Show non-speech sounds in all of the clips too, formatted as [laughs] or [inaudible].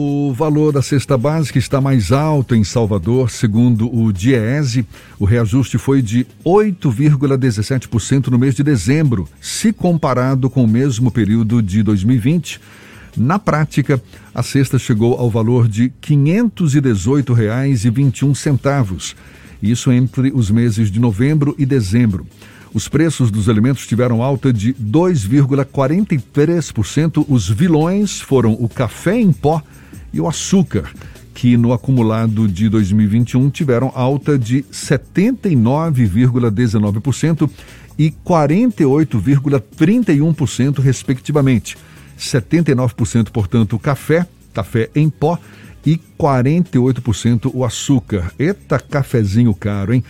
O valor da cesta básica está mais alto em Salvador, segundo o DIEESE. O reajuste foi de 8,17% no mês de dezembro, se comparado com o mesmo período de 2020. Na prática, a cesta chegou ao valor de R$ 518,21, isso entre os meses de novembro e dezembro. Os preços dos alimentos tiveram alta de 2,43%. Os vilões foram o café em pó e o açúcar, que no acumulado de 2021 tiveram alta de 79,19% e 48,31%, respectivamente. 79%, portanto, o café, café em pó e 48% o açúcar. Eita, cafezinho caro, hein?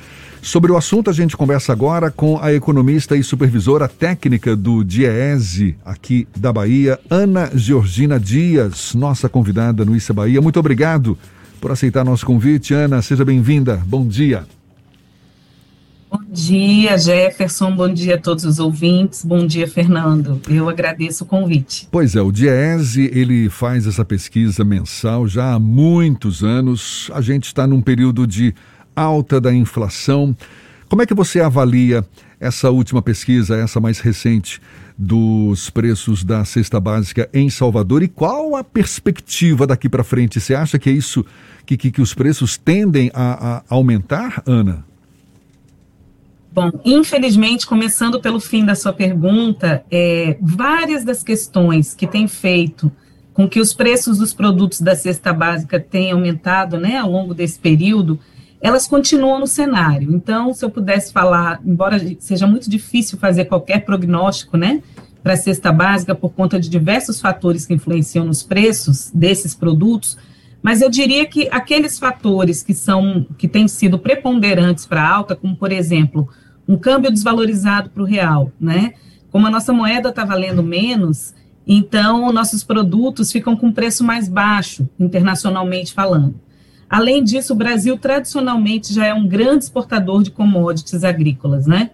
Sobre o assunto, a gente conversa agora com a economista e supervisora técnica do DIEESE aqui da Bahia, Ana Georgina Dias, nossa convidada no Issa Bahia. Muito obrigado por aceitar nosso convite. Ana, seja bem-vinda. Bom dia. Bom dia, Jefferson. Bom dia a todos os ouvintes. Bom dia, Fernando. Eu agradeço o convite. Pois é, o DIEESE, ele faz essa pesquisa mensal já há muitos anos. A gente está num período de alta da inflação. Como é que você avalia essa última pesquisa, essa mais recente, dos preços da cesta básica em Salvador e qual a perspectiva daqui para frente? Você acha que é isso, que, que, que os preços tendem a, a aumentar, Ana? Bom, infelizmente, começando pelo fim da sua pergunta, é, várias das questões que têm feito com que os preços dos produtos da cesta básica tenham aumentado né, ao longo desse período elas continuam no cenário. Então, se eu pudesse falar, embora seja muito difícil fazer qualquer prognóstico, né, para a cesta básica por conta de diversos fatores que influenciam nos preços desses produtos, mas eu diria que aqueles fatores que são que têm sido preponderantes para a alta, como por exemplo, um câmbio desvalorizado para o real, né? Como a nossa moeda está valendo menos, então nossos produtos ficam com preço mais baixo, internacionalmente falando. Além disso, o Brasil tradicionalmente já é um grande exportador de commodities agrícolas, né?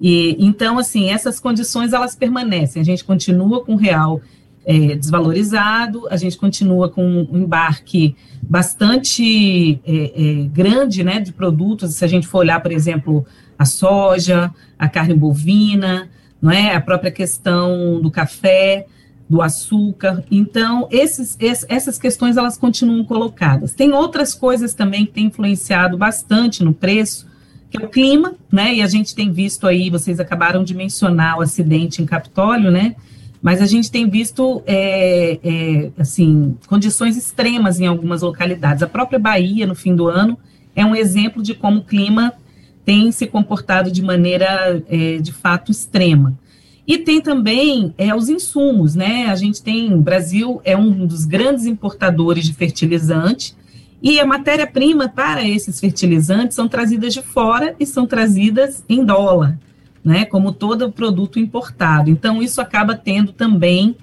E então, assim, essas condições elas permanecem. A gente continua com o real é, desvalorizado, a gente continua com um embarque bastante é, é, grande, né, de produtos. Se a gente for olhar, por exemplo, a soja, a carne bovina, não é, a própria questão do café do açúcar. Então, esses, esses, essas questões elas continuam colocadas. Tem outras coisas também que têm influenciado bastante no preço, que é o clima, né? E a gente tem visto aí, vocês acabaram de mencionar o acidente em Capitólio, né? Mas a gente tem visto, é, é, assim, condições extremas em algumas localidades. A própria Bahia, no fim do ano, é um exemplo de como o clima tem se comportado de maneira, é, de fato, extrema. E tem também é, os insumos, né? A gente tem, o Brasil é um dos grandes importadores de fertilizante, e a matéria-prima para esses fertilizantes são trazidas de fora e são trazidas em dólar, né? Como todo produto importado. Então, isso acaba tendo também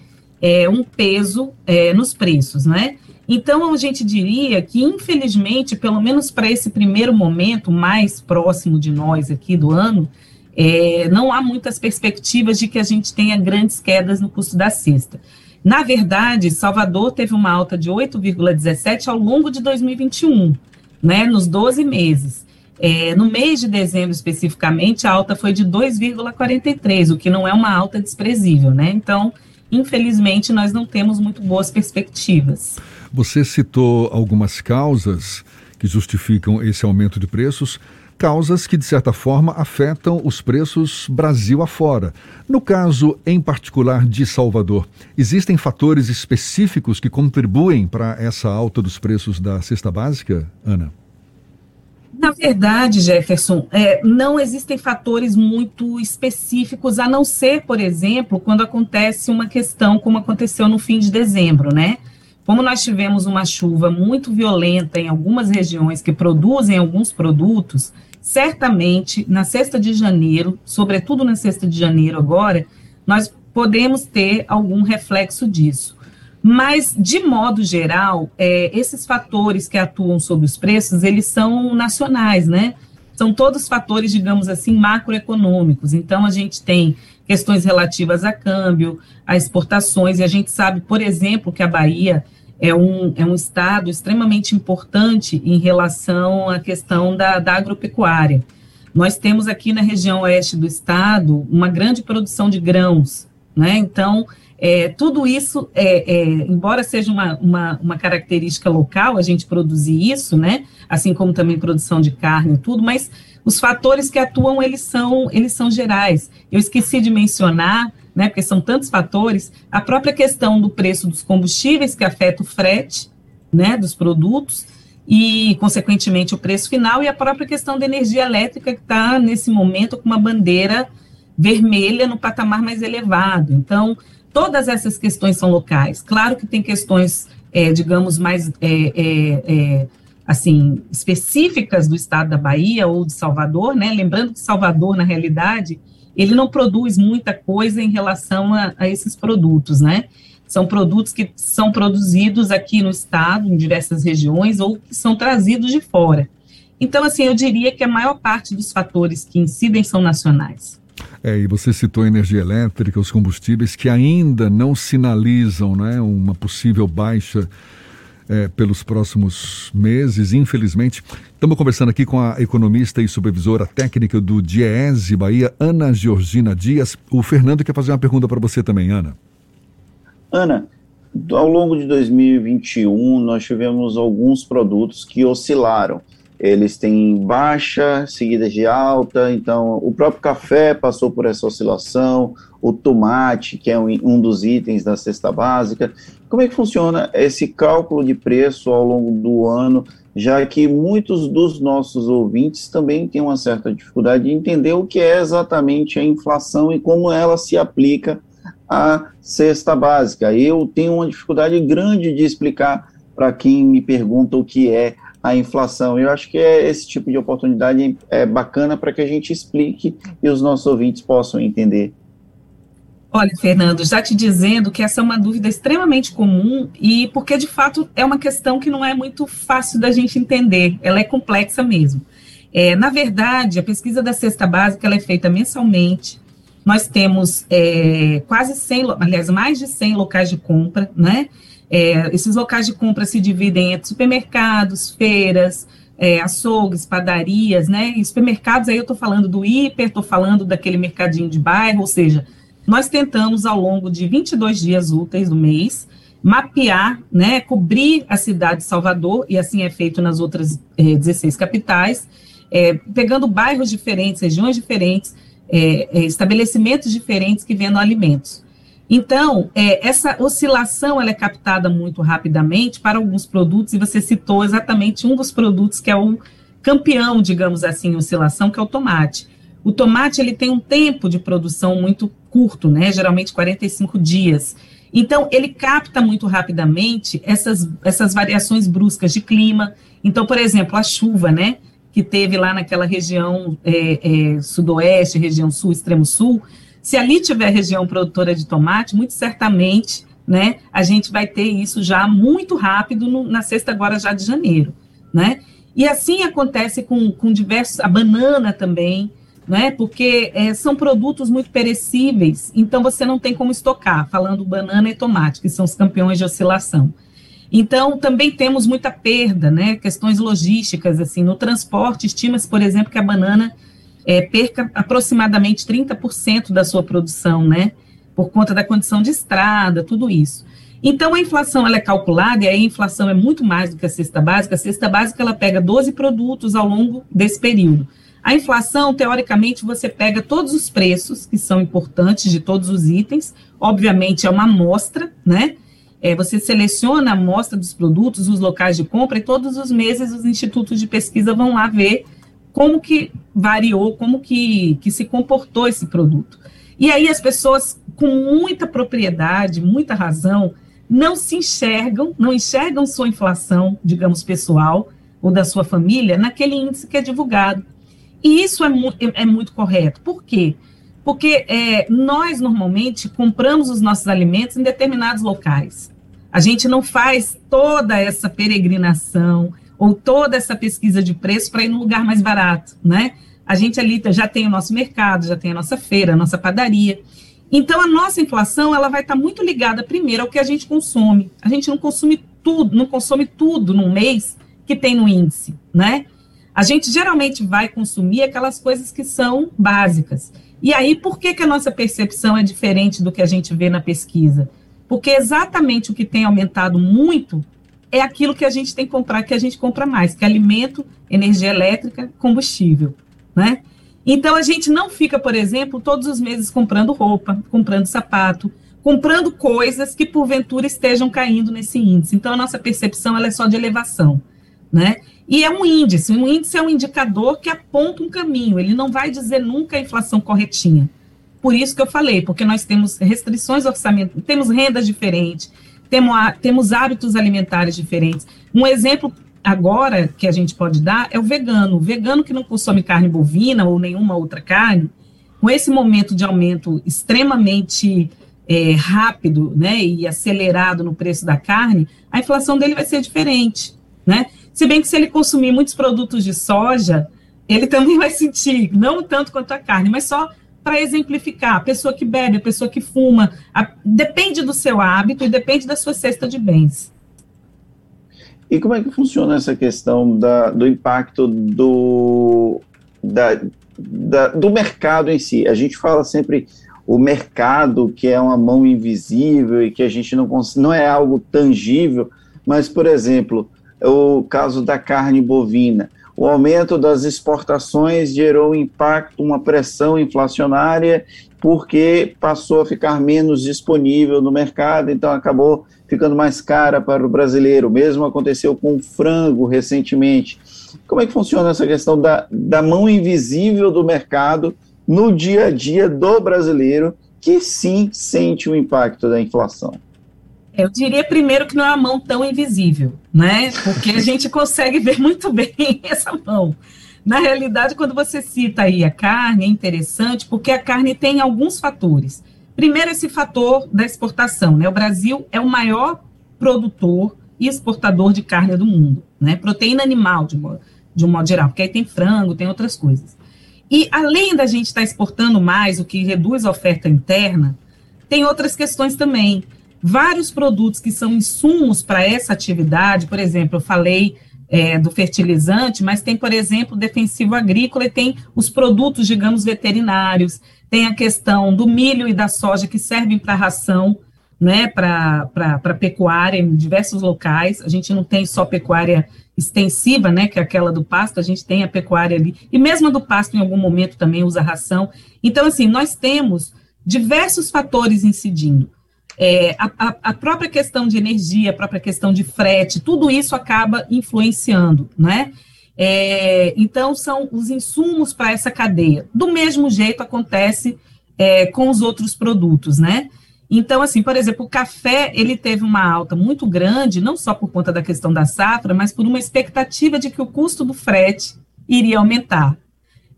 é, um peso é, nos preços, né? Então, a gente diria que, infelizmente, pelo menos para esse primeiro momento mais próximo de nós aqui do ano, é, não há muitas perspectivas de que a gente tenha grandes quedas no custo da cesta. Na verdade, Salvador teve uma alta de 8,17 ao longo de 2021, né, nos 12 meses. É, no mês de dezembro, especificamente, a alta foi de 2,43, o que não é uma alta desprezível, né? Então, infelizmente, nós não temos muito boas perspectivas. Você citou algumas causas que justificam esse aumento de preços causas que, de certa forma, afetam os preços Brasil afora. No caso, em particular, de Salvador, existem fatores específicos que contribuem para essa alta dos preços da cesta básica, Ana? Na verdade, Jefferson, é, não existem fatores muito específicos, a não ser, por exemplo, quando acontece uma questão como aconteceu no fim de dezembro, né? Como nós tivemos uma chuva muito violenta em algumas regiões que produzem alguns produtos, certamente na sexta de janeiro, sobretudo na sexta de janeiro agora, nós podemos ter algum reflexo disso. Mas, de modo geral, é, esses fatores que atuam sobre os preços, eles são nacionais, né? São todos fatores, digamos assim, macroeconômicos. Então, a gente tem questões relativas a câmbio, a exportações, e a gente sabe, por exemplo, que a Bahia é um, é um estado extremamente importante em relação à questão da, da agropecuária. Nós temos aqui na região oeste do estado uma grande produção de grãos, né? Então, é, tudo isso, é, é, embora seja uma, uma, uma, característica local, a gente produzir isso, né? Assim como também produção de carne e tudo, mas os fatores que atuam, eles são, eles são gerais. Eu esqueci de mencionar né, porque são tantos fatores, a própria questão do preço dos combustíveis, que afeta o frete né, dos produtos, e, consequentemente, o preço final, e a própria questão da energia elétrica, que está, nesse momento, com uma bandeira vermelha no patamar mais elevado. Então, todas essas questões são locais. Claro que tem questões, é, digamos, mais. É, é, é assim, específicas do estado da Bahia ou de Salvador, né? Lembrando que Salvador, na realidade, ele não produz muita coisa em relação a, a esses produtos, né? São produtos que são produzidos aqui no estado, em diversas regiões, ou que são trazidos de fora. Então, assim, eu diria que a maior parte dos fatores que incidem são nacionais. É, e você citou a energia elétrica, os combustíveis que ainda não sinalizam né, uma possível baixa é, pelos próximos meses, infelizmente. Estamos conversando aqui com a economista e supervisora técnica do Diese Bahia, Ana Georgina Dias. O Fernando quer fazer uma pergunta para você também, Ana. Ana, ao longo de 2021, nós tivemos alguns produtos que oscilaram. Eles têm baixa, seguida de alta, então o próprio café passou por essa oscilação, o tomate, que é um, um dos itens da cesta básica. Como é que funciona esse cálculo de preço ao longo do ano, já que muitos dos nossos ouvintes também têm uma certa dificuldade de entender o que é exatamente a inflação e como ela se aplica à cesta básica. Eu tenho uma dificuldade grande de explicar para quem me pergunta o que é a inflação. Eu acho que é esse tipo de oportunidade é bacana para que a gente explique e os nossos ouvintes possam entender Olha, Fernando, já te dizendo que essa é uma dúvida extremamente comum e porque de fato é uma questão que não é muito fácil da gente entender, ela é complexa mesmo. É, na verdade, a pesquisa da cesta básica ela é feita mensalmente. Nós temos é, quase 100, aliás, mais de 100 locais de compra, né? É, esses locais de compra se dividem entre supermercados, feiras, é, açougues, padarias, né? E supermercados, aí eu estou falando do hiper, estou falando daquele mercadinho de bairro, ou seja, nós tentamos, ao longo de 22 dias úteis do mês, mapear, né, cobrir a cidade de Salvador, e assim é feito nas outras é, 16 capitais, é, pegando bairros diferentes, regiões diferentes, é, estabelecimentos diferentes que vendam alimentos. Então, essa oscilação ela é captada muito rapidamente para alguns produtos, e você citou exatamente um dos produtos que é o campeão, digamos assim, oscilação, que é o tomate. O tomate ele tem um tempo de produção muito curto, né? Geralmente 45 dias. Então, ele capta muito rapidamente essas, essas variações bruscas de clima. Então, por exemplo, a chuva, né? Que teve lá naquela região é, é, sudoeste, região sul, extremo sul. Se ali tiver região produtora de tomate, muito certamente, né? A gente vai ter isso já muito rápido no, na sexta agora já de janeiro, né? E assim acontece com, com diversos, a banana também, né? Porque é, são produtos muito perecíveis, então você não tem como estocar, falando banana e tomate, que são os campeões de oscilação. Então, também temos muita perda, né? Questões logísticas, assim, no transporte, estima-se, por exemplo, que a banana é, perca aproximadamente 30% da sua produção, né? Por conta da condição de estrada, tudo isso. Então, a inflação ela é calculada, e aí a inflação é muito mais do que a cesta básica. A cesta básica ela pega 12 produtos ao longo desse período. A inflação, teoricamente, você pega todos os preços que são importantes de todos os itens, obviamente é uma amostra, né? É, você seleciona a amostra dos produtos, os locais de compra, e todos os meses os institutos de pesquisa vão lá ver como que variou, como que, que se comportou esse produto. E aí as pessoas, com muita propriedade, muita razão, não se enxergam, não enxergam sua inflação, digamos, pessoal, ou da sua família, naquele índice que é divulgado. E isso é, mu é, muito correto. Por quê? Porque é, nós, normalmente, compramos os nossos alimentos em determinados locais. A gente não faz toda essa peregrinação ou toda essa pesquisa de preço para ir num lugar mais barato, né? A gente ali já tem o nosso mercado, já tem a nossa feira, a nossa padaria. Então, a nossa inflação ela vai estar muito ligada, primeiro, ao que a gente consome. A gente não consome tudo, não consome tudo num mês que tem no índice, né? A gente geralmente vai consumir aquelas coisas que são básicas. E aí, por que, que a nossa percepção é diferente do que a gente vê na pesquisa? Porque exatamente o que tem aumentado muito é aquilo que a gente tem que comprar, que a gente compra mais, que é alimento, energia elétrica, combustível, né? Então a gente não fica, por exemplo, todos os meses comprando roupa, comprando sapato, comprando coisas que porventura estejam caindo nesse índice. Então a nossa percepção ela é só de elevação, né? E é um índice, um índice é um indicador que aponta um caminho, ele não vai dizer nunca a inflação corretinha. Por isso que eu falei, porque nós temos restrições orçamentárias, temos rendas diferentes, temos, temos hábitos alimentares diferentes. Um exemplo agora que a gente pode dar é o vegano. O vegano que não consome carne bovina ou nenhuma outra carne, com esse momento de aumento extremamente é, rápido né, e acelerado no preço da carne, a inflação dele vai ser diferente. Né? Se bem que se ele consumir muitos produtos de soja, ele também vai sentir, não tanto quanto a carne, mas só para exemplificar, a pessoa que bebe, a pessoa que fuma, a, depende do seu hábito e depende da sua cesta de bens. E como é que funciona essa questão da, do impacto do, da, da, do mercado em si? A gente fala sempre o mercado, que é uma mão invisível e que a gente não, não é algo tangível, mas, por exemplo, o caso da carne bovina. O aumento das exportações gerou impacto, uma pressão inflacionária, porque passou a ficar menos disponível no mercado, então acabou ficando mais cara para o brasileiro. O mesmo aconteceu com o frango recentemente. Como é que funciona essa questão da, da mão invisível do mercado no dia a dia do brasileiro, que sim sente o impacto da inflação? Eu diria primeiro que não é uma mão tão invisível, né? Porque a gente consegue ver muito [laughs] bem essa mão. Na realidade, quando você cita aí a carne, é interessante porque a carne tem alguns fatores. Primeiro, esse fator da exportação. Né? O Brasil é o maior produtor e exportador de carne do mundo, né? proteína animal, de, de um modo geral, porque aí tem frango, tem outras coisas. E além da gente estar tá exportando mais, o que reduz a oferta interna, tem outras questões também. Vários produtos que são insumos para essa atividade, por exemplo, eu falei é, do fertilizante, mas tem, por exemplo, defensivo agrícola e tem os produtos, digamos, veterinários, tem a questão do milho e da soja que servem para ração, né, para pecuária em diversos locais. A gente não tem só pecuária extensiva, né, que é aquela do pasto, a gente tem a pecuária ali, e mesmo a do pasto em algum momento também usa ração. Então, assim, nós temos diversos fatores incidindo. É, a, a, própria questão de energia, a própria questão de frete, tudo isso acaba influenciando, né? É, então, são os insumos para essa cadeia. Do mesmo jeito acontece é, com os outros produtos, né? Então, assim, por exemplo, o café, ele teve uma alta muito grande, não só por conta da questão da safra, mas por uma expectativa de que o custo do frete iria aumentar.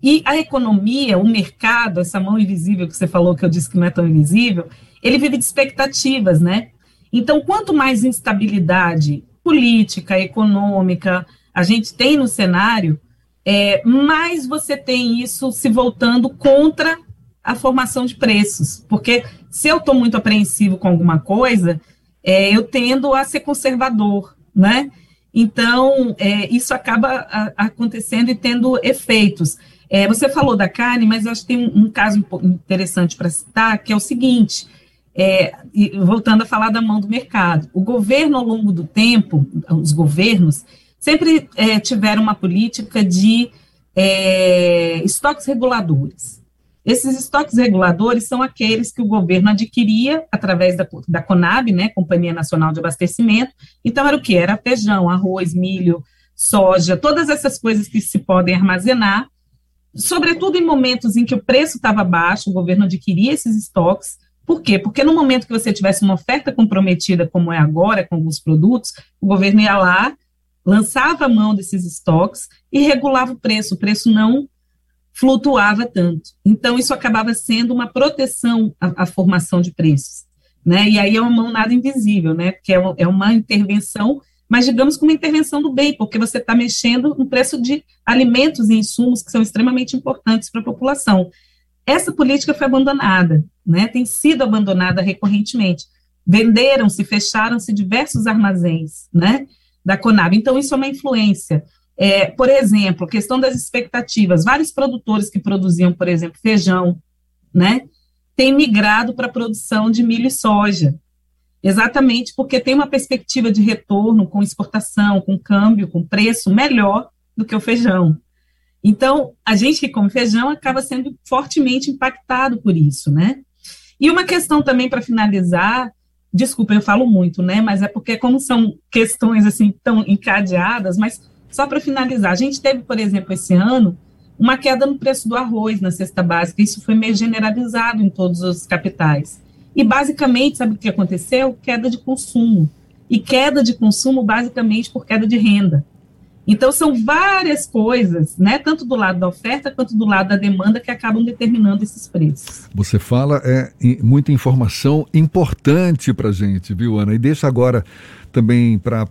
E a economia, o mercado, essa mão invisível que você falou, que eu disse que não é tão invisível, ele vive de expectativas, né? Então, quanto mais instabilidade política, econômica, a gente tem no cenário, é, mais você tem isso se voltando contra a formação de preços. Porque se eu estou muito apreensivo com alguma coisa, é, eu tendo a ser conservador, né? Então, é, isso acaba a, acontecendo e tendo efeitos. É, você falou da carne, mas eu acho que tem um, um caso interessante para citar, que é o seguinte: é, voltando a falar da mão do mercado, o governo, ao longo do tempo, os governos, sempre é, tiveram uma política de é, estoques reguladores. Esses estoques reguladores são aqueles que o governo adquiria através da, da Conab, né, Companhia Nacional de Abastecimento. Então, era o que? Era feijão, arroz, milho, soja, todas essas coisas que se podem armazenar, sobretudo em momentos em que o preço estava baixo, o governo adquiria esses estoques. Por quê? Porque no momento que você tivesse uma oferta comprometida, como é agora, com alguns produtos, o governo ia lá, lançava a mão desses estoques e regulava o preço. O preço não flutuava tanto. Então, isso acabava sendo uma proteção à, à formação de preços. Né? E aí é uma mão nada invisível, né? Porque é uma, é uma intervenção, mas digamos que uma intervenção do bem, porque você está mexendo no preço de alimentos e insumos que são extremamente importantes para a população. Essa política foi abandonada, né? Tem sido abandonada recorrentemente. venderam-se, fecharam-se diversos armazéns, né, da Conab. Então, isso é uma influência. É, por exemplo, questão das expectativas. Vários produtores que produziam, por exemplo, feijão, né, têm migrado para a produção de milho e soja. Exatamente porque tem uma perspectiva de retorno com exportação, com câmbio, com preço melhor do que o feijão. Então, a gente que come feijão acaba sendo fortemente impactado por isso, né? E uma questão também para finalizar, desculpa, eu falo muito, né? Mas é porque como são questões assim tão encadeadas, mas só para finalizar, a gente teve, por exemplo, esse ano, uma queda no preço do arroz na cesta básica, isso foi meio generalizado em todos os capitais. E basicamente, sabe o que aconteceu? Queda de consumo. E queda de consumo basicamente por queda de renda. Então, são várias coisas, né, tanto do lado da oferta quanto do lado da demanda, que acabam determinando esses preços. Você fala é muita informação importante para gente, viu, Ana? E deixa agora também para.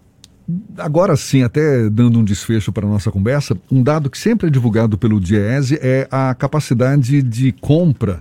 Agora sim, até dando um desfecho para a nossa conversa, um dado que sempre é divulgado pelo Diese é a capacidade de compra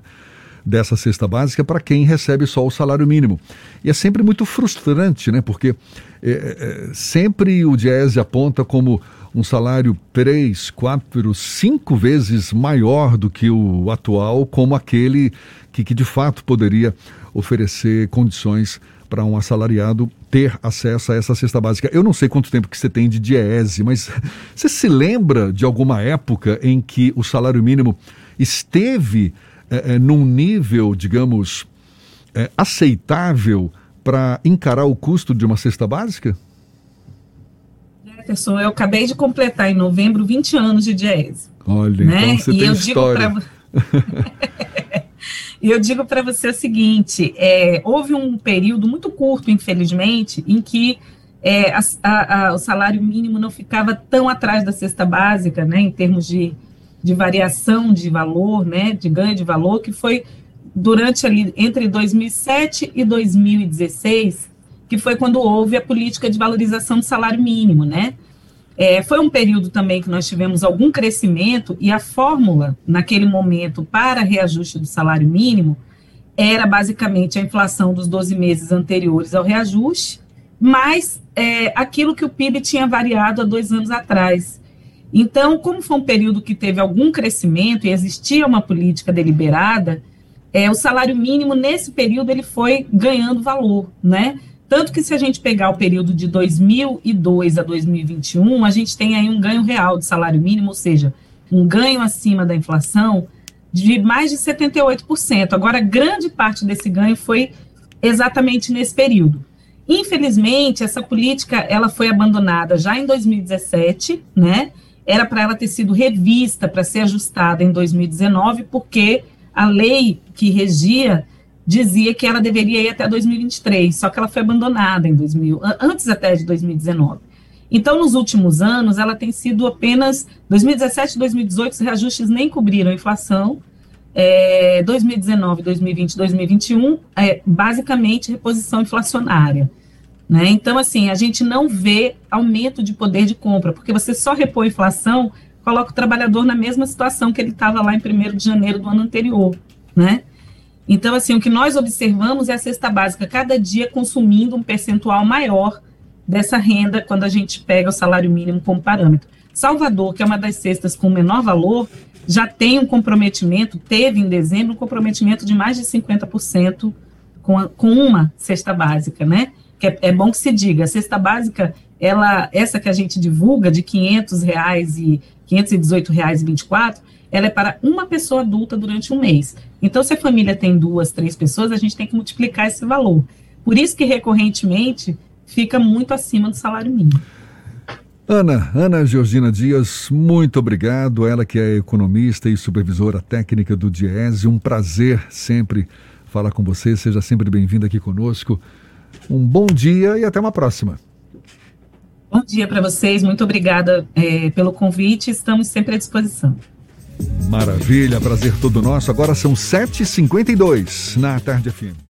dessa cesta básica para quem recebe só o salário mínimo. E é sempre muito frustrante, né? Porque é, é, sempre o Diese aponta como um salário três, quatro, cinco vezes maior do que o atual, como aquele que, que de fato poderia oferecer condições para um assalariado ter acesso a essa cesta básica. Eu não sei quanto tempo que você tem de Diese, mas [laughs] você se lembra de alguma época em que o salário mínimo esteve é, é, num nível, digamos, é, aceitável para encarar o custo de uma cesta básica? Jefferson, eu acabei de completar em novembro 20 anos de Diese. Olha, né? então você e tem eu história. Digo pra... [laughs] E eu digo para você o seguinte: é, houve um período muito curto, infelizmente, em que é, a, a, a, o salário mínimo não ficava tão atrás da cesta básica, né, em termos de, de variação de valor, né, de ganho de valor, que foi durante ali entre 2007 e 2016, que foi quando houve a política de valorização do salário mínimo, né? É, foi um período também que nós tivemos algum crescimento e a fórmula, naquele momento, para reajuste do salário mínimo era basicamente a inflação dos 12 meses anteriores ao reajuste, mais é, aquilo que o PIB tinha variado há dois anos atrás. Então, como foi um período que teve algum crescimento e existia uma política deliberada, é, o salário mínimo nesse período ele foi ganhando valor, né? Tanto que se a gente pegar o período de 2002 a 2021, a gente tem aí um ganho real de salário mínimo, ou seja, um ganho acima da inflação de mais de 78%. Agora, grande parte desse ganho foi exatamente nesse período. Infelizmente, essa política ela foi abandonada já em 2017, né? Era para ela ter sido revista, para ser ajustada em 2019, porque a lei que regia dizia que ela deveria ir até 2023, só que ela foi abandonada em 2000, antes até de 2019. Então, nos últimos anos, ela tem sido apenas 2017 e 2018, os reajustes nem cobriram a inflação. É, 2019, 2020, 2021, é basicamente reposição inflacionária. Né? Então, assim, a gente não vê aumento de poder de compra, porque você só repõe a inflação, coloca o trabalhador na mesma situação que ele estava lá em 1 de janeiro do ano anterior. Né? Então, assim, o que nós observamos é a cesta básica cada dia consumindo um percentual maior dessa renda quando a gente pega o salário mínimo como parâmetro. Salvador, que é uma das cestas com menor valor, já tem um comprometimento, teve em dezembro um comprometimento de mais de 50% com, a, com uma cesta básica, né? Que é, é, bom que se diga, a cesta básica, ela, essa que a gente divulga de 500 reais e 518 reais e 24, ela é para uma pessoa adulta durante um mês. Então, se a família tem duas, três pessoas, a gente tem que multiplicar esse valor. Por isso que recorrentemente fica muito acima do salário mínimo. Ana, Ana Georgina Dias, muito obrigado. Ela que é economista e supervisora técnica do Diese. Um prazer sempre falar com você. Seja sempre bem-vinda aqui conosco. Um bom dia e até uma próxima. Bom dia para vocês. Muito obrigada é, pelo convite. Estamos sempre à disposição. Maravilha, prazer todo nosso. Agora são 7h52 na Tarde FM.